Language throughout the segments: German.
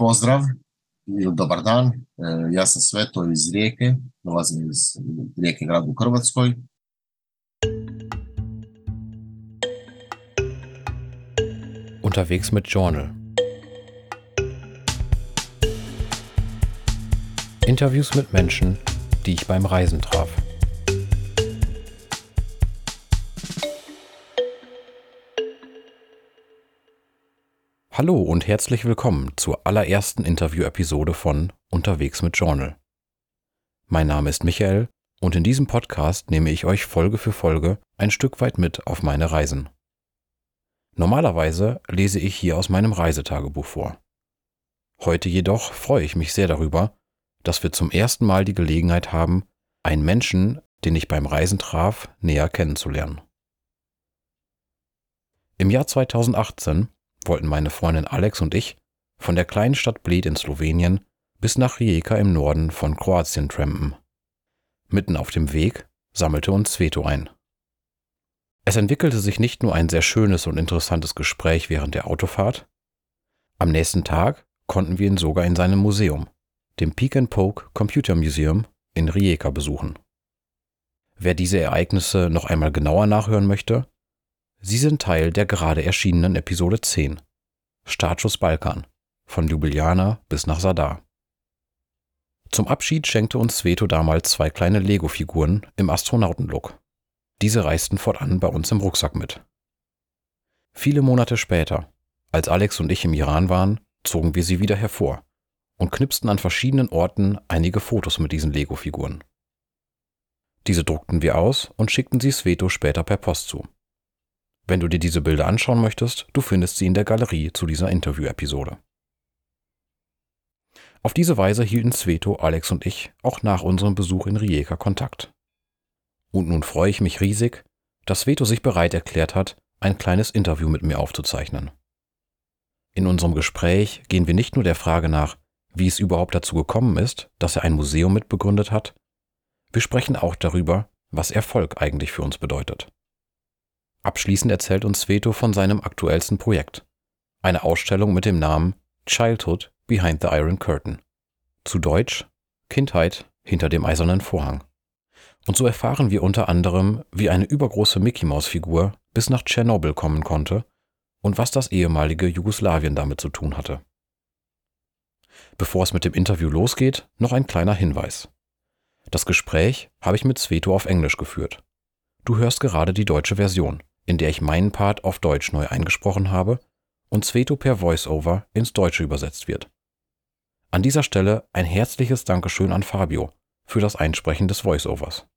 Pozdrav dobar dan, e, ja sam Sveto iz Rijeke, dolazim iz Rijeke grada u Hrvatskoj. Unterwegs mit Journal. Interviews mit Menschen, die ich beim Reisen traf. Hallo und herzlich willkommen zur allerersten Interview-Episode von Unterwegs mit Journal. Mein Name ist Michael und in diesem Podcast nehme ich euch Folge für Folge ein Stück weit mit auf meine Reisen. Normalerweise lese ich hier aus meinem Reisetagebuch vor. Heute jedoch freue ich mich sehr darüber, dass wir zum ersten Mal die Gelegenheit haben, einen Menschen, den ich beim Reisen traf, näher kennenzulernen. Im Jahr 2018 wollten meine Freundin Alex und ich von der kleinen Stadt Bled in Slowenien bis nach Rijeka im Norden von Kroatien trampen. Mitten auf dem Weg sammelte uns Sveto ein. Es entwickelte sich nicht nur ein sehr schönes und interessantes Gespräch während der Autofahrt, am nächsten Tag konnten wir ihn sogar in seinem Museum, dem Peek and Poke Computer Museum in Rijeka besuchen. Wer diese Ereignisse noch einmal genauer nachhören möchte, Sie sind Teil der gerade erschienenen Episode 10 Startschuss Balkan von Ljubljana bis nach Sadar. Zum Abschied schenkte uns Sveto damals zwei kleine Lego-Figuren im Astronautenlook. Diese reisten fortan bei uns im Rucksack mit. Viele Monate später, als Alex und ich im Iran waren, zogen wir sie wieder hervor und knipsten an verschiedenen Orten einige Fotos mit diesen Lego-Figuren. Diese druckten wir aus und schickten sie Sveto später per Post zu. Wenn du dir diese Bilder anschauen möchtest, du findest sie in der Galerie zu dieser Interview-Episode. Auf diese Weise hielten Sveto, Alex und ich auch nach unserem Besuch in Rijeka Kontakt. Und nun freue ich mich riesig, dass Sveto sich bereit erklärt hat, ein kleines Interview mit mir aufzuzeichnen. In unserem Gespräch gehen wir nicht nur der Frage nach, wie es überhaupt dazu gekommen ist, dass er ein Museum mitbegründet hat, wir sprechen auch darüber, was Erfolg eigentlich für uns bedeutet. Abschließend erzählt uns Sveto von seinem aktuellsten Projekt. Eine Ausstellung mit dem Namen Childhood Behind the Iron Curtain. Zu Deutsch Kindheit hinter dem eisernen Vorhang. Und so erfahren wir unter anderem, wie eine übergroße Mickey-Maus-Figur bis nach Tschernobyl kommen konnte und was das ehemalige Jugoslawien damit zu tun hatte. Bevor es mit dem Interview losgeht, noch ein kleiner Hinweis. Das Gespräch habe ich mit Sveto auf Englisch geführt. Du hörst gerade die deutsche Version in der ich meinen Part auf Deutsch neu eingesprochen habe und Sveto per Voiceover ins Deutsche übersetzt wird. An dieser Stelle ein herzliches Dankeschön an Fabio für das Einsprechen des Voiceovers.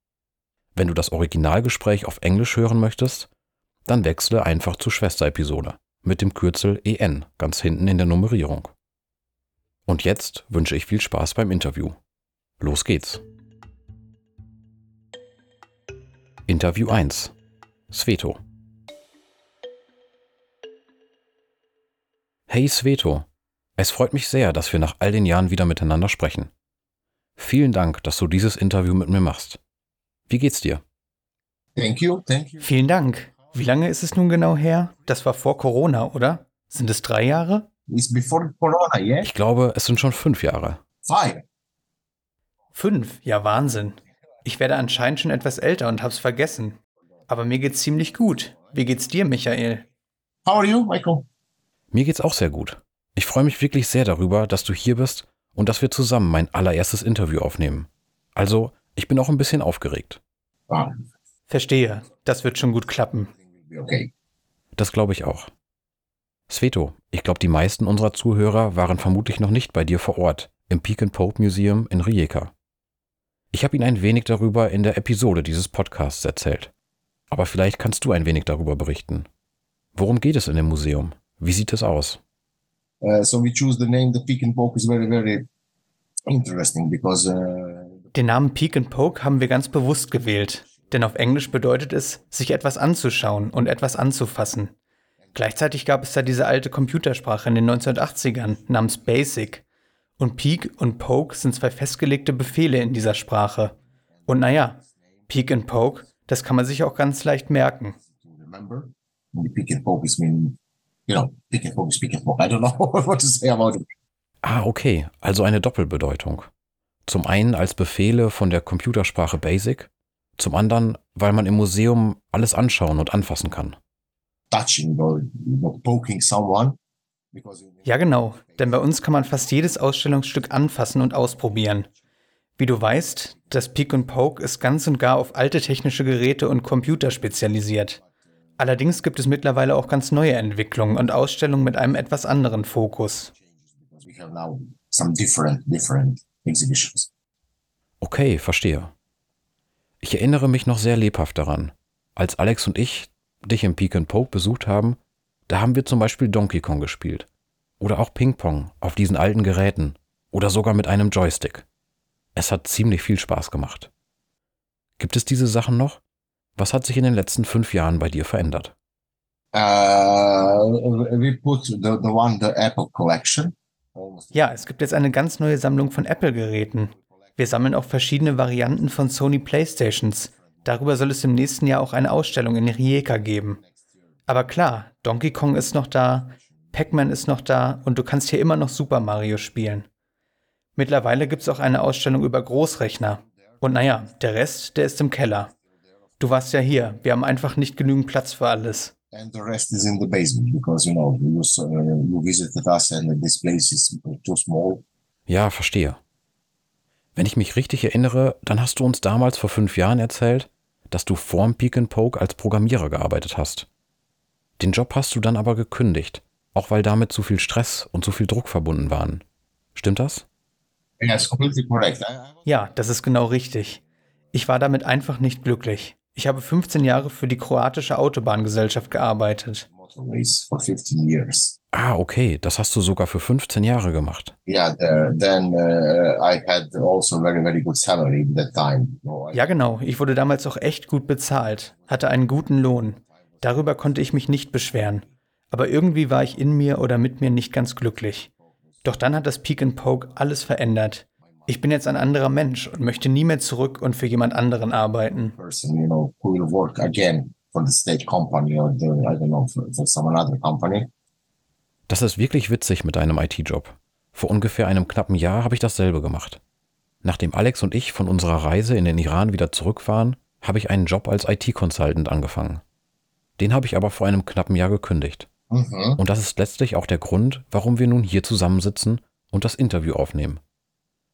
Wenn du das Originalgespräch auf Englisch hören möchtest, dann wechsle einfach zur Schwesterepisode mit dem Kürzel EN ganz hinten in der Nummerierung. Und jetzt wünsche ich viel Spaß beim Interview. Los geht's. Interview 1 Sveto Hey Sveto, es freut mich sehr, dass wir nach all den Jahren wieder miteinander sprechen. Vielen Dank, dass du dieses Interview mit mir machst. Wie geht's dir? Thank you, thank you. Vielen Dank. Wie lange ist es nun genau her? Das war vor Corona, oder? Sind es drei Jahre? It's before Corona, yeah? Ich glaube, es sind schon fünf Jahre. Five. Fünf? Ja, Wahnsinn. Ich werde anscheinend schon etwas älter und hab's vergessen. Aber mir geht's ziemlich gut. Wie geht's dir, Michael? How are you, Michael? Mir geht's auch sehr gut. Ich freue mich wirklich sehr darüber, dass du hier bist und dass wir zusammen mein allererstes Interview aufnehmen. Also, ich bin auch ein bisschen aufgeregt. Verstehe. Das wird schon gut klappen. Okay. Das glaube ich auch. Sveto, ich glaube, die meisten unserer Zuhörer waren vermutlich noch nicht bei dir vor Ort im Peak and Pope Museum in Rijeka. Ich habe Ihnen ein wenig darüber in der Episode dieses Podcasts erzählt. Aber vielleicht kannst du ein wenig darüber berichten. Worum geht es in dem Museum? Wie sieht es aus? Uh, so we choose the name the Peek and Poke is very very interesting because uh, Den Namen Peek and Poke haben wir ganz bewusst gewählt, denn auf Englisch bedeutet es, sich etwas anzuschauen und etwas anzufassen. Gleichzeitig gab es da diese alte Computersprache in den 1980ern namens Basic. Und Peek und Poke sind zwei festgelegte Befehle in dieser Sprache. Und naja, Peek and Poke, das kann man sich auch ganz leicht merken. remember. And Poke is mean, you know, is Peek and Poke. I don't know what to say about it. Ah, okay, also eine Doppelbedeutung. Zum einen als Befehle von der Computersprache Basic, zum anderen, weil man im Museum alles anschauen und anfassen kann. touching or poking someone. Ja, genau, denn bei uns kann man fast jedes Ausstellungsstück anfassen und ausprobieren. Wie du weißt, das Peek and Poke ist ganz und gar auf alte technische Geräte und Computer spezialisiert. Allerdings gibt es mittlerweile auch ganz neue Entwicklungen und Ausstellungen mit einem etwas anderen Fokus. Okay, verstehe. Ich erinnere mich noch sehr lebhaft daran. Als Alex und ich dich im Peek and Poke besucht haben, da haben wir zum Beispiel Donkey Kong gespielt. Oder auch Ping-Pong auf diesen alten Geräten. Oder sogar mit einem Joystick. Es hat ziemlich viel Spaß gemacht. Gibt es diese Sachen noch? Was hat sich in den letzten fünf Jahren bei dir verändert? Uh, we put the, the one the Apple collection. Ja, es gibt jetzt eine ganz neue Sammlung von Apple-Geräten. Wir sammeln auch verschiedene Varianten von Sony Playstations. Darüber soll es im nächsten Jahr auch eine Ausstellung in Rijeka geben. Aber klar, Donkey Kong ist noch da, Pac-Man ist noch da und du kannst hier immer noch Super Mario spielen. Mittlerweile gibt es auch eine Ausstellung über Großrechner. Und naja, der Rest, der ist im Keller. Du warst ja hier, wir haben einfach nicht genügend Platz für alles. and the rest is in the basement because you know you, uh, you visited us and this place is too small. Ja, verstehe. Wenn ich mich richtig erinnere, dann hast du uns damals vor fünf Jahren erzählt, dass du vorm Peek and Poke als Programmierer gearbeitet hast. Den Job hast du dann aber gekündigt, auch weil damit zu viel Stress und zu viel Druck verbunden waren. Stimmt das? Ja, das ist genau richtig. Ich war damit einfach nicht glücklich. Ich habe 15 Jahre für die kroatische Autobahngesellschaft gearbeitet. motorways for 15 years. Ah, okay, das hast du sogar für 15 Jahre gemacht. Uh, I had also very very good salary at that time. No, I- Ja, genau. Ich wurde damals auch echt gut bezahlt, hatte einen guten Lohn. Darüber konnte ich mich nicht beschweren. Aber irgendwie war ich in mir oder mit mir nicht ganz glücklich. Doch dann hat das Peek and Poke alles verändert. Ich bin jetzt ein anderer Mensch und möchte nie mehr zurück und für jemand anderen arbeiten. Das ist wirklich witzig mit deinem IT-Job. Vor ungefähr einem knappen Jahr habe ich dasselbe gemacht. Nachdem Alex und ich von unserer Reise in den Iran wieder zurück waren, habe ich einen Job als IT-Consultant angefangen. Den habe ich aber vor einem knappen Jahr gekündigt. Mhm. Und das ist letztlich auch der Grund, warum wir nun hier zusammensitzen und das Interview aufnehmen.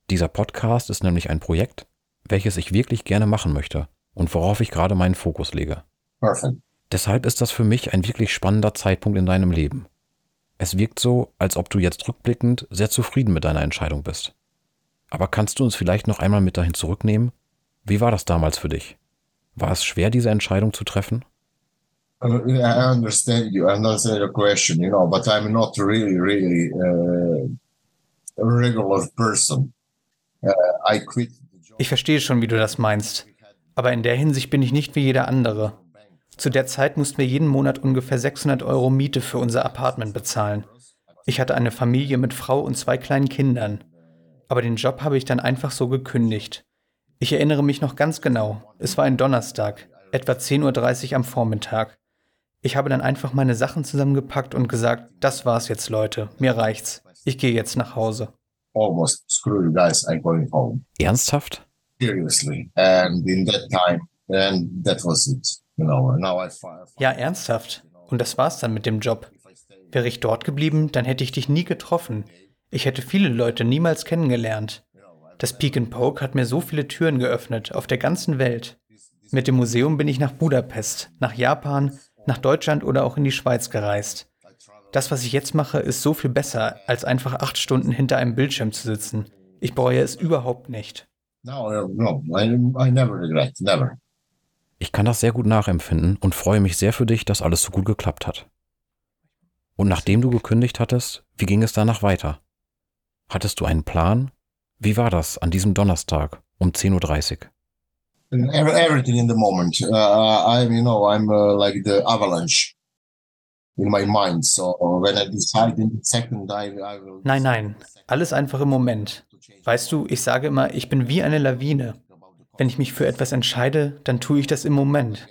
Dieser Podcast ist nämlich ein Projekt, welches ich wirklich gerne machen möchte und worauf ich gerade meinen Fokus lege. Perfect. Deshalb ist das für mich ein wirklich spannender Zeitpunkt in deinem Leben. Es wirkt so, als ob du jetzt rückblickend sehr zufrieden mit deiner Entscheidung bist. Aber kannst du uns vielleicht noch einmal mit dahin zurücknehmen? Wie war das damals für dich? War es schwer, diese Entscheidung zu treffen? Uh, I understand you. I understand your question, you know, but I'm not really, really uh, a regular person. Ich verstehe schon, wie du das meinst. Aber in der Hinsicht bin ich nicht wie jeder andere. Zu der Zeit mussten wir jeden Monat ungefähr 600 Euro Miete für unser Apartment bezahlen. Ich hatte eine Familie mit Frau und zwei kleinen Kindern. Aber den Job habe ich dann einfach so gekündigt. Ich erinnere mich noch ganz genau. Es war ein Donnerstag, etwa 10.30 Uhr am Vormittag. Ich habe dann einfach meine Sachen zusammengepackt und gesagt, das war's jetzt, Leute, mir reicht's. Ich gehe jetzt nach Hause. Almost screw you guys. I'm going home. Ernsthaft? Seriously. And in that time, and that was it. You know. And now I Ja, ernsthaft. Und das war's dann mit dem Job. Wäre ich dort geblieben, dann hätte ich dich nie getroffen. Ich hätte viele Leute niemals kennengelernt. Das Peek and Poke hat mir so viele Türen geöffnet, auf der ganzen Welt. Mit dem Museum bin ich nach Budapest, nach Japan, nach Deutschland oder auch in die Schweiz gereist. Das, was ich jetzt mache, ist so viel besser, als einfach acht Stunden hinter einem Bildschirm zu sitzen. Ich bereue es überhaupt nicht. No, no, I, I never regret, never. Ich kann das sehr gut nachempfinden und freue mich sehr für dich, dass alles so gut geklappt hat. Und nachdem du gekündigt hattest, wie ging es danach weiter? Hattest du einen Plan? Wie war das an diesem Donnerstag um 10.30 Uhr? Everything in the moment. Uh, I'm, you know, I'm uh, like the avalanche Nein, nein, alles einfach im Moment. Weißt du, ich sage immer, ich bin wie eine Lawine. Wenn ich mich für etwas entscheide, dann tue ich das im Moment.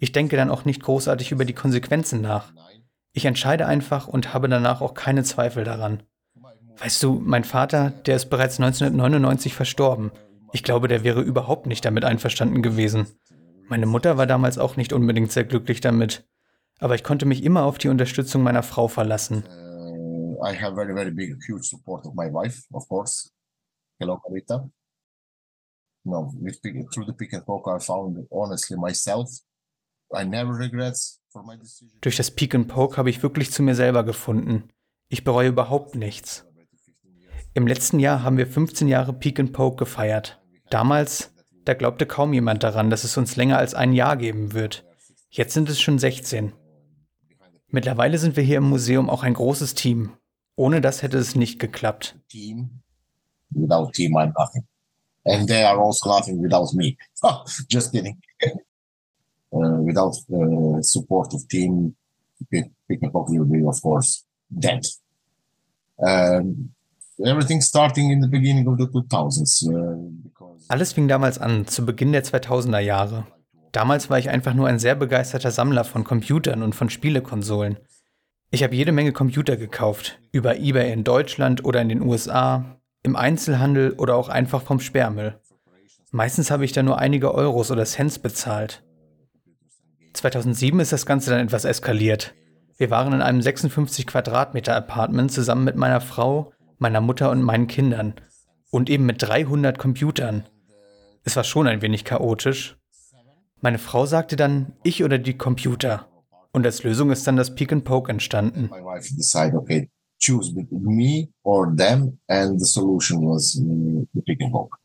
Ich denke dann auch nicht großartig über die Konsequenzen nach. Ich entscheide einfach und habe danach auch keine Zweifel daran. Weißt du, mein Vater, der ist bereits 1999 verstorben. Ich glaube, der wäre überhaupt nicht damit einverstanden gewesen. Meine Mutter war damals auch nicht unbedingt sehr glücklich damit. Aber ich konnte mich immer auf die Unterstützung meiner Frau verlassen. Uh, I have very, very big, huge support of my wife, of course. Hello, Carita. No, with, through the pick and poke, I found honestly myself. I never regrets for my decision. Durch das Peak and Poke habe ich wirklich zu mir selber gefunden. Ich bereue überhaupt nichts. Im letzten Jahr haben wir 15 Jahre Peak and Poke gefeiert. Damals, da glaubte kaum jemand daran, dass es uns länger als ein Jahr geben wird. Jetzt sind es schon 16. Mittlerweile sind wir hier im Museum auch ein großes Team. Ohne das hätte es nicht geklappt. Team. Without team, I'm nothing. And they are also nothing without me. Oh, just kidding. uh, without uh, support of team, Pick and Poke will be, of course, dead. Um, everything starting in the beginning of the 2000s. Uh, Alles fing damals an, zu Beginn der 2000er Jahre. Damals war ich einfach nur ein sehr begeisterter Sammler von Computern und von Spielekonsolen. Ich habe jede Menge Computer gekauft, über eBay in Deutschland oder in den USA, im Einzelhandel oder auch einfach vom Sperrmüll. Meistens habe ich da nur einige Euros oder Cents bezahlt. 2007 ist das Ganze dann etwas eskaliert. Wir waren in einem 56 Quadratmeter Apartment zusammen mit meiner Frau, meiner Mutter und meinen Kindern. Und eben mit 300 Computern. Es war schon ein wenig chaotisch. Meine Frau sagte dann, ich oder die Computer. Und als Lösung ist dann das Peek and Poke entstanden. My wife decided, okay, choose between me or them, and the solution was uh, the Peek and Poke.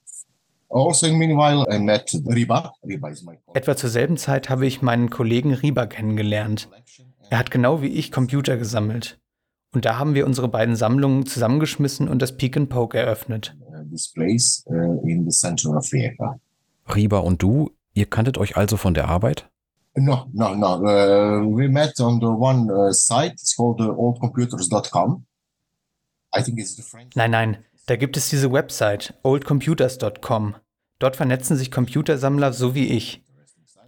Also, meanwhile, I met Riba. Riba is my Etwa zur selben Zeit habe ich meinen Kollegen Riba kennengelernt. Er hat genau wie ich Computer gesammelt. Und da haben wir unsere beiden Sammlungen zusammengeschmissen und das Peek and Poke eröffnet. This place uh, in the center of Rijeka. Riba und du, ihr kanntet euch also von der Arbeit? No, no, no. Uh, we met on the one uh, site. It's called uh, oldcomputers.com. I think it's the French. Nein, nein, da gibt es diese Website oldcomputers.com. Dort vernetzen sich Computersammler so wie ich.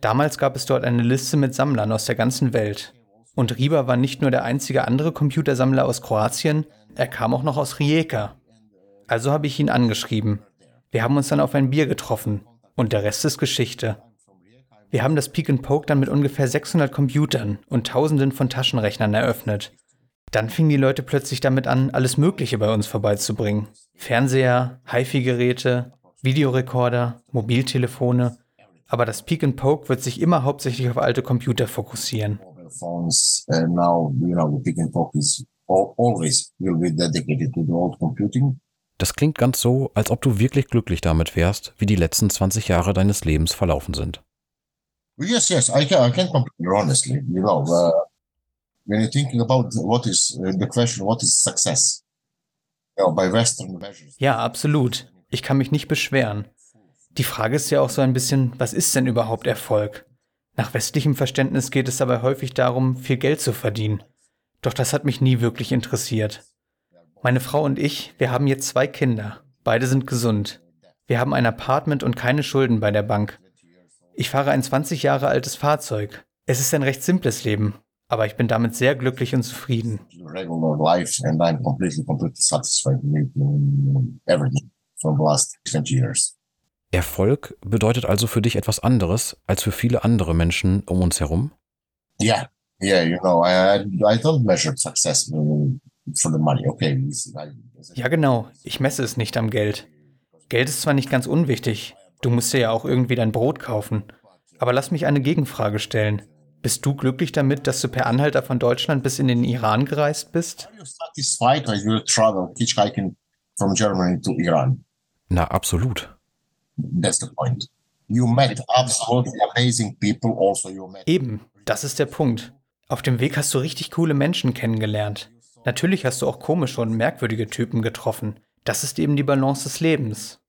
Damals gab es dort eine Liste mit Sammlern aus der ganzen Welt. Und Riba war nicht nur der einzige andere Computersammler aus Kroatien, er kam auch noch aus Rijeka. Also habe ich ihn angeschrieben. Wir haben uns dann auf ein Bier getroffen. Und der Rest ist Geschichte. Wir haben das Peek and Poke dann mit ungefähr 600 Computern und Tausenden von Taschenrechnern eröffnet. Dann fingen die Leute plötzlich damit an, alles Mögliche bei uns vorbeizubringen. Fernseher, HiFi-Geräte, Videorekorder, Mobiltelefone. Aber das Peek and Poke wird sich immer hauptsächlich auf alte Computer fokussieren. Now, you know. Das klingt ganz so, als ob du wirklich glücklich damit wärst, wie die letzten 20 Jahre deines Lebens verlaufen sind. Yes, yes, I can, I can compare honestly. You know, uh, when you're thinking about what is uh, the question, what is success? You know, by Western measures. Ja, absolut. Ich kann mich nicht beschweren. Die Frage ist ja auch so ein bisschen, was ist denn überhaupt Erfolg? Nach westlichem Verständnis geht es dabei häufig darum, viel Geld zu verdienen. Doch das hat mich nie wirklich interessiert. Meine Frau und ich, wir haben jetzt zwei Kinder. Beide sind gesund. Wir haben ein Apartment und keine Schulden bei der Bank. Ich fahre ein 20 Jahre altes Fahrzeug. Es ist ein recht simples Leben, aber ich bin damit sehr glücklich und zufrieden. regular life, and I'm completely, completely satisfied with everything from the last 20 years. Erfolg bedeutet also für dich etwas anderes als für viele andere Menschen um uns herum? Yeah, yeah, you know, I, I don't measure success for the money. Okay, Ja, genau. Ich messe es nicht am Geld. Geld ist zwar nicht ganz unwichtig. Du musst dir ja auch irgendwie dein Brot kaufen. Aber lass mich eine Gegenfrage stellen. Bist du glücklich damit, dass du per Anhalter von Deutschland bis in den Iran gereist bist? Na, absolut. That's the point. You met absolutely amazing people. Also, you met Eben, das ist der Punkt. Auf dem Weg hast du richtig coole Menschen kennengelernt. Natürlich hast du auch komische und merkwürdige Typen getroffen. Das ist eben die Balance des Lebens.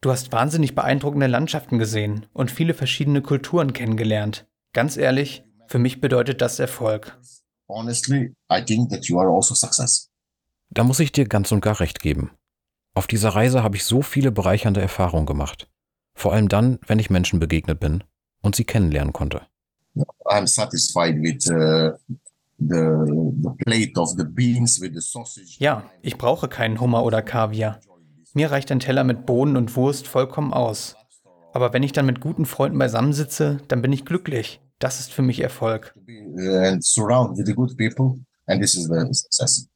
Du hast wahnsinnig beeindruckende Landschaften gesehen und viele verschiedene Kulturen kennengelernt. Ganz ehrlich, für mich bedeutet das Erfolg. honestly, I think that you are also success. Da muss ich dir ganz und gar recht geben. Auf dieser Reise habe ich so viele bereichernde Erfahrungen gemacht. Vor allem dann, wenn ich Menschen begegnet bin und sie kennenlernen konnte. I'm satisfied with uh, the, the plate of the beans with the sausage. Ja, ich brauche keinen Hummer oder Kaviar. Mir reicht ein Teller mit Bohnen und Wurst vollkommen aus. Aber wenn ich dann mit guten Freunden beisammensitze, dann bin ich glücklich. Das ist für mich Erfolg. Success.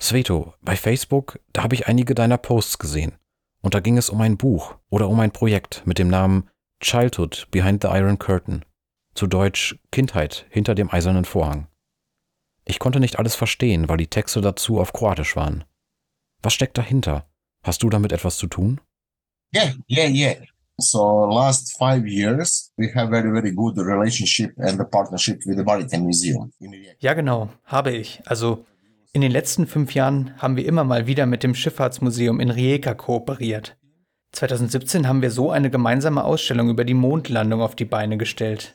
Sveto, bei Facebook, da habe ich einige deiner Posts gesehen. Und da ging es um ein Buch oder um ein Projekt mit dem Namen Childhood Behind the Iron Curtain. Zu Deutsch Kindheit hinter dem eisernen Vorhang. Ich konnte nicht alles verstehen, weil die Texte dazu auf Kroatisch waren. Was steckt dahinter? Hast du damit etwas zu tun? Yeah, yeah, yeah. So last five years, we have very, very good relationship and the partnership with the Maritime Museum. Ja, genau, habe ich. Also in den letzten fünf Jahren haben wir immer mal wieder mit dem Schifffahrtsmuseum in Rijeka kooperiert. 2017 haben wir so eine gemeinsame Ausstellung über die Mondlandung auf die Beine gestellt.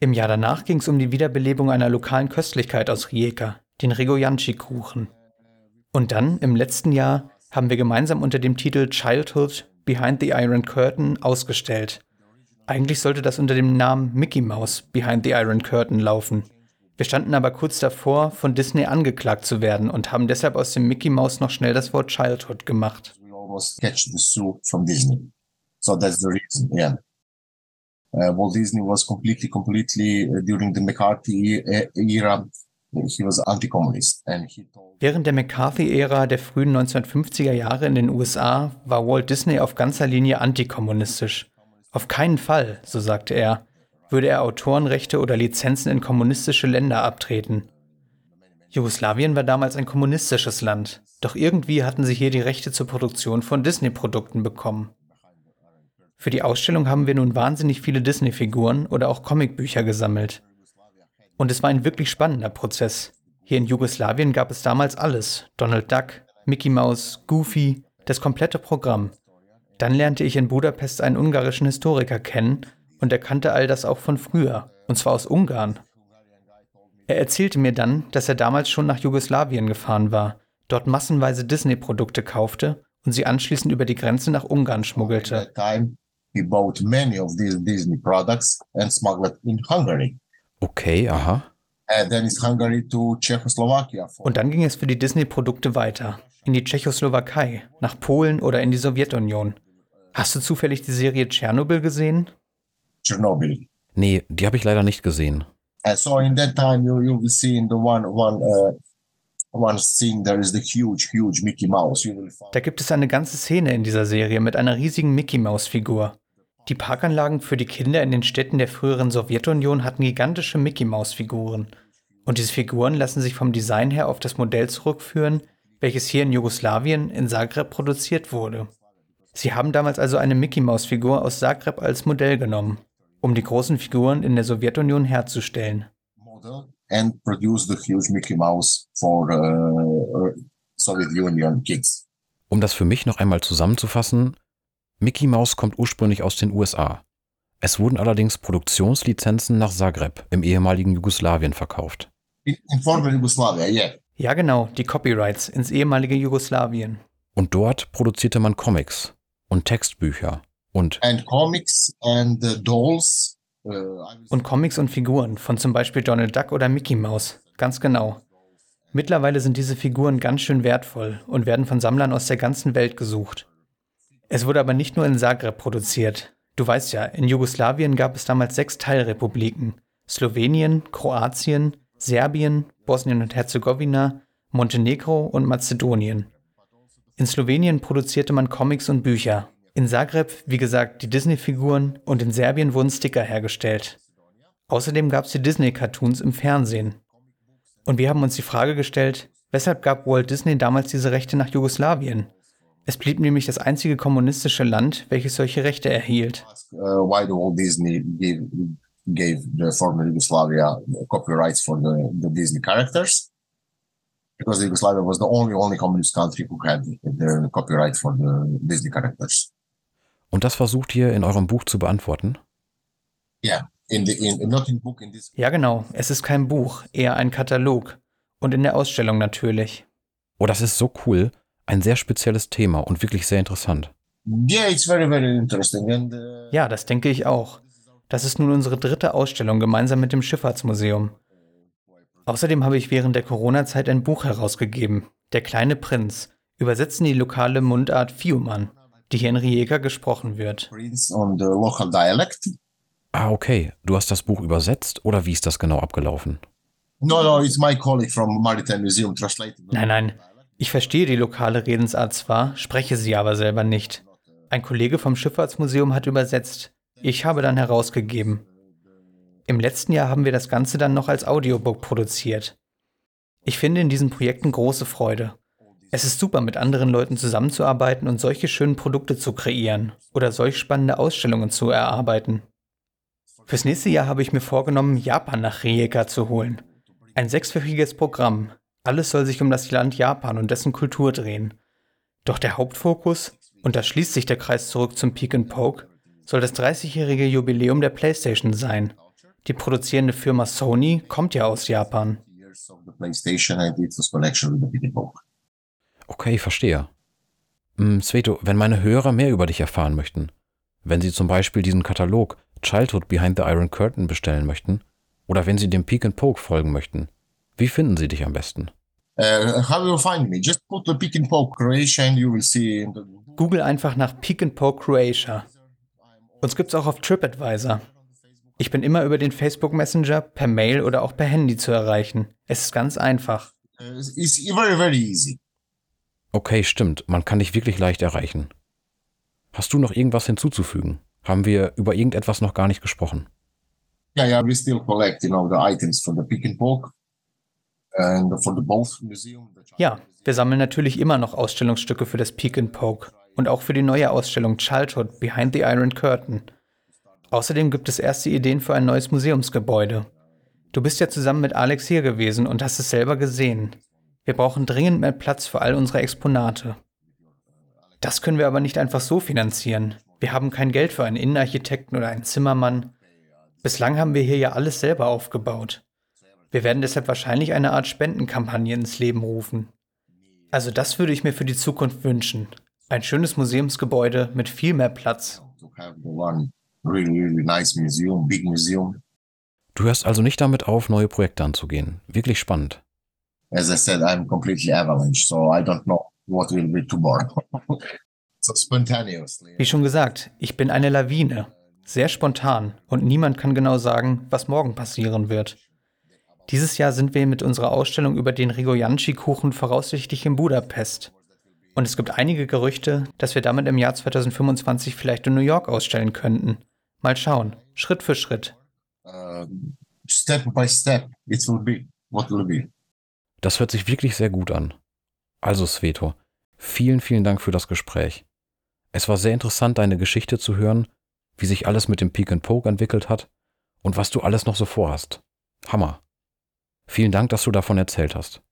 Im Jahr danach ging es um die Wiederbelebung einer lokalen Köstlichkeit aus Rijeka, den Regojanci-Kuchen. Und dann, im letzten Jahr, haben wir gemeinsam unter dem Titel Childhood Behind the Iron Curtain ausgestellt. Eigentlich sollte das unter dem Namen Mickey Mouse Behind the Iron Curtain laufen. Wir standen aber kurz davor, von Disney angeklagt zu werden und haben deshalb aus dem Mickey Mouse noch schnell das Wort Childhood gemacht. We almost catch the suit from Disney. So that's the reason, yeah. Uh, Walt Disney was completely, completely uh, during the McCarthy uh, era. He was anti-communist and he told Während der McCarthy-Ära der frühen 1950er Jahre in den USA war Walt Disney auf ganzer Linie antikommunistisch. Auf keinen Fall, so sagte er, würde er Autorenrechte oder Lizenzen in kommunistische Länder abtreten. Jugoslawien war damals ein kommunistisches Land, doch irgendwie hatten sie hier die Rechte zur Produktion von Disney-Produkten bekommen. Für die Ausstellung haben wir nun wahnsinnig viele Disney-Figuren oder auch Comicbücher gesammelt. Und es war ein wirklich spannender Prozess. Hier in Jugoslawien gab es damals alles. Donald Duck, Mickey Mouse, Goofy, das komplette Programm. Dann lernte ich in Budapest einen ungarischen Historiker kennen und er kannte all das auch von früher, und zwar aus Ungarn. Er erzählte mir dann, dass er damals schon nach Jugoslawien gefahren war, dort massenweise Disney-Produkte kaufte und sie anschließend über die Grenze nach Ungarn schmuggelte. He bought many of these Disney products and smuggled in Hungary. Okay, aha. And then it's Hungary to Czechoslovakia. For Und dann ging es für die Disney-Produkte weiter. In die Tschechoslowakei, nach Polen oder in die Sowjetunion. Hast du zufällig die Serie Tschernobyl gesehen? Chernobyl. Nee, die habe ich leider nicht gesehen. So in that time you you will see in the one one uh, Da gibt es eine ganze Szene in dieser Serie mit einer riesigen Mickey-Maus-Figur. Die Parkanlagen für die Kinder in den Städten der früheren Sowjetunion hatten gigantische Mickey-Maus-Figuren. Und diese Figuren lassen sich vom Design her auf das Modell zurückführen, welches hier in Jugoslawien in Zagreb produziert wurde. Sie haben damals also eine Mickey-Maus-Figur aus Zagreb als Modell genommen, um die großen Figuren in der Sowjetunion herzustellen. And produce the huge Mickey Mouse for uh, Soviet Union kids. Um das für mich noch einmal zusammenzufassen, Mickey Mouse kommt ursprünglich aus den USA. Es wurden allerdings Produktionslizenzen nach Zagreb im ehemaligen Jugoslawien verkauft. In, in former Yugoslavia, yeah. Ja genau, die Copyrights ins ehemalige Jugoslawien. Und dort produzierte man Comics und Textbücher und And comics and uh, dolls. Was- Und Comics und Figuren von zum Beispiel Donald Duck oder Mickey Mouse. Ganz genau. Mittlerweile sind diese Figuren ganz schön wertvoll und werden von Sammlern aus der ganzen Welt gesucht. Es wurde aber nicht nur in Zagreb produziert. Du weißt ja, in Jugoslawien gab es damals sechs Teilrepubliken. Slowenien, Kroatien, Serbien, Bosnien und Herzegowina, Montenegro und Mazedonien. In Slowenien produzierte man Comics und Bücher. In Zagreb, wie gesagt, die Disney-Figuren und in Serbien wurden Sticker hergestellt. Außerdem gab es die Disney-Cartoons im Fernsehen. Und wir haben uns die Frage gestellt, weshalb gab Walt Disney damals diese Rechte nach Jugoslawien? Es blieb nämlich das einzige kommunistische Land, welches solche Rechte erhielt. uh. Because Yugoslavia was the only only communist country who had the copyright for the Disney characters. Und das versucht ihr in eurem Buch zu beantworten? Yeah, in the in not in book in this. Ja genau, es ist kein Buch, eher ein Katalog. Und in der Ausstellung natürlich. Oh, das ist so cool, ein sehr spezielles Thema und wirklich sehr interessant. Yeah, it's very very interesting and. Uh, Ja, das denke ich auch. Das ist nun unsere dritte Ausstellung gemeinsam mit dem Schifffahrtsmuseum. Außerdem habe ich während der Corona-Zeit ein Buch herausgegeben, Der kleine Prinz, übersetzt in die lokale Mundart Fiuman, die hier in Rijeka gesprochen wird. Prince on the local dialect. Ah, okay. Du hast das Buch übersetzt oder wie ist das genau abgelaufen? No, no, it's my colleague from Maritime Museum translated. Nein, nein. Ich verstehe die lokale Redensart zwar, spreche sie aber selber nicht. Ein Kollege vom Schifffahrtsmuseum hat übersetzt. Ich habe dann herausgegeben. Im letzten Jahr haben wir das Ganze dann noch als Audiobook produziert. Ich finde in diesen Projekten große Freude. Es ist super, mit anderen Leuten zusammenzuarbeiten und solche schönen Produkte zu kreieren oder solch spannende Ausstellungen zu erarbeiten. Fürs nächste Jahr habe ich mir vorgenommen, Japan nach Rijeka zu holen. Ein sechswöchiges Programm. Alles soll sich um das Land Japan und dessen Kultur drehen. Doch der Hauptfokus, und da schließt sich der Kreis zurück zum Peak and Poke, soll das 30-jährige Jubiläum der PlayStation sein. Die produzierende Firma Sony kommt ja aus Japan. Okay, verstehe. Hm, Sveto, wenn meine Hörer mehr über dich erfahren möchten, wenn sie zum Beispiel diesen Katalog Childhood Behind the Iron Curtain bestellen möchten oder wenn sie dem Peak and Poke folgen möchten, wie finden sie dich am besten? Uh, how will you find me? Just put the Pick and Poke Croatia and you will see. Google einfach nach Peak and Poke Croatia. Uns gibt's auch auf TripAdvisor. Ich bin immer über den Facebook Messenger, per Mail oder auch per Handy zu erreichen. Es ist ganz einfach. Uh, it's very, very easy. Okay, stimmt, man kann dich wirklich leicht erreichen. Hast du noch irgendwas hinzuzufügen? Haben wir über irgendetwas noch gar nicht gesprochen? Yeah, yeah, we still collect, you know, the items for the Pick and Poke and for the both museum. the Ja, wir sammeln natürlich immer noch Ausstellungsstücke für das Peak and Poke und auch für die neue Ausstellung Childhood Behind the Iron Curtain. Außerdem gibt es erste Ideen für ein neues Museumsgebäude. Du bist ja zusammen mit Alex hier gewesen und hast es selber gesehen. Wir brauchen dringend mehr Platz für all unsere Exponate. Das können wir aber nicht einfach so finanzieren. Wir haben kein Geld für einen Innenarchitekten oder einen Zimmermann. Bislang haben wir hier ja alles selber aufgebaut. Wir werden deshalb wahrscheinlich eine Art Spendenkampagne ins Leben rufen. Also das würde ich mir für die Zukunft wünschen. Ein schönes Museumsgebäude mit viel mehr Platz. Du hörst also nicht damit auf, neue Projekte anzugehen. Wirklich spannend. As I said, I'm completely avalanche, so I don't know what will be tomorrow. so spontaneously. Wie schon gesagt, ich bin eine Lawine. Sehr spontan und niemand kann genau sagen, was morgen passieren wird. Dieses Jahr sind wir mit unserer Ausstellung über den Rigoyanchi-Kuchen voraussichtlich in Budapest. Und es gibt einige Gerüchte, dass wir damit im Jahr 2025 vielleicht in New York ausstellen könnten. Mal schauen, Schritt für Schritt. Uh, step by step, it will be what will be. Das hört sich wirklich sehr gut an. Also, Sveto, vielen, vielen Dank für das Gespräch. Es war sehr interessant, deine Geschichte zu hören, wie sich alles mit dem Peak and Poke entwickelt hat und was du alles noch so vorhast. Hammer. Vielen Dank, dass du davon erzählt hast.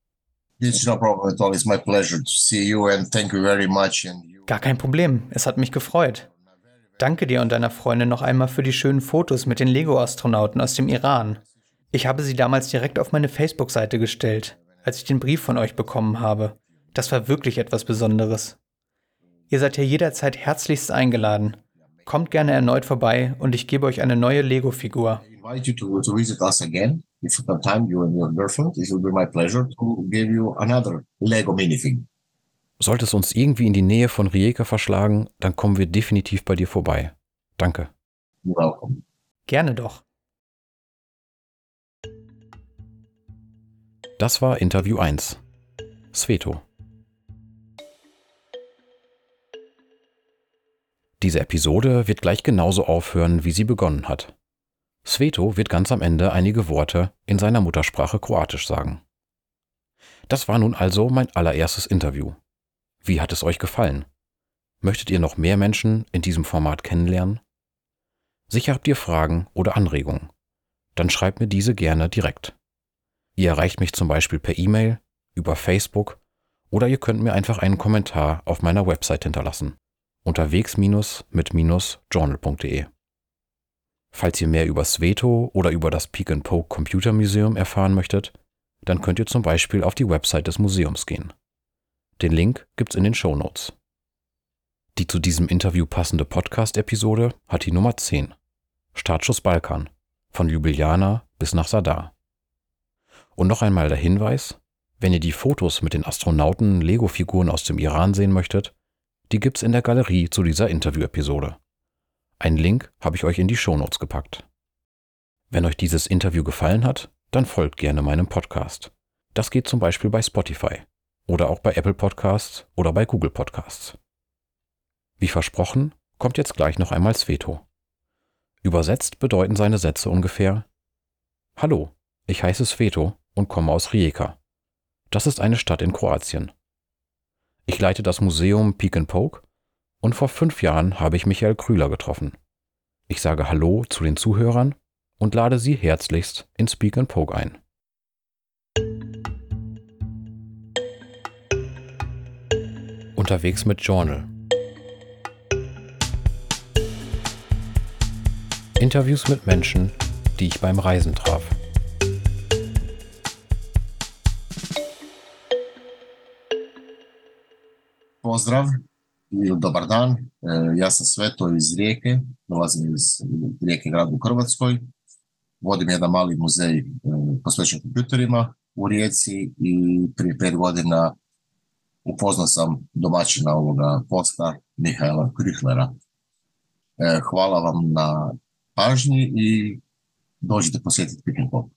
It's no problem at all. It's my pleasure to see you and thank you very much. And you, Gar kein Problem, es hat mich gefreut. Danke dir und deiner Freundin noch einmal für die schönen Fotos mit den Lego-Astronauten aus dem Iran. Ich habe sie damals direkt auf meine Facebook-Seite gestellt, als ich den Brief von euch bekommen habe. Das war wirklich etwas Besonderes. Ihr seid ja jederzeit herzlichst eingeladen. Kommt gerne erneut vorbei und ich gebe euch eine neue Lego-Figur. I invite you to, to visit us again. If you have time, you and your girlfriend, it will be my pleasure to give you another Lego minifig. Sollte es uns irgendwie in die Nähe von Rijeka verschlagen, dann kommen wir definitiv bei dir vorbei. Danke. You're welcome. Gerne doch. Das war Interview 1. Sveto. Diese Episode wird gleich genauso aufhören, wie sie begonnen hat. Sveto wird ganz am Ende einige Worte in seiner Muttersprache Kroatisch sagen. Das war nun also mein allererstes Interview. Wie hat es euch gefallen? Möchtet ihr noch mehr Menschen in diesem Format kennenlernen? Sicher habt ihr Fragen oder Anregungen. Dann schreibt mir diese gerne direkt. Ihr erreicht mich zum Beispiel per E-Mail, über Facebook oder ihr könnt mir einfach einen Kommentar auf meiner Website hinterlassen. Unterwegs-mit-journal.de. Falls ihr mehr über Sveto oder über das Peak and Poke Computer Museum erfahren möchtet, dann könnt ihr zum Beispiel auf die Website des Museums gehen. Den Link gibt's in den Show Notes. Die zu diesem Interview passende Podcast-Episode hat die Nummer 10. Startschuss Balkan. Von Ljubljana bis nach Sadar. Und noch einmal der Hinweis, wenn ihr die Fotos mit den Astronauten Lego-Figuren aus dem Iran sehen möchtet, die gibt's in der Galerie zu dieser Interview-Episode. Einen Link habe ich euch in die Shownotes gepackt. Wenn euch dieses Interview gefallen hat, dann folgt gerne meinem Podcast. Das geht zum Beispiel bei Spotify oder auch bei Apple Podcasts oder bei Google Podcasts. Wie versprochen, kommt jetzt gleich noch einmal Sveto. Übersetzt bedeuten seine Sätze ungefähr Hallo, ich heiße Sveto und komme aus Rijeka. Das ist eine Stadt in Kroatien. Ich leite das Museum Peek and Poke und vor fünf Jahren habe ich Michael Krüler getroffen. Ich sage Hallo zu den Zuhörern und lade Sie herzlichst ins Speak and Poke ein. Unterwegs mit Journal. Interviews mit Menschen, die ich beim Reisen traf. Pozdrav dobar dan. Ja sam Sveto iz Rijeke, dolazim iz Rijeke grada u Hrvatskoj. Vodim jedan mali muzej posvećen kompjuterima u Rijeci i prije pet godina upoznao sam domaćina ovoga posta Mihaela Krihlera. Hvala vam na pažnji i dođite posjetiti Pop.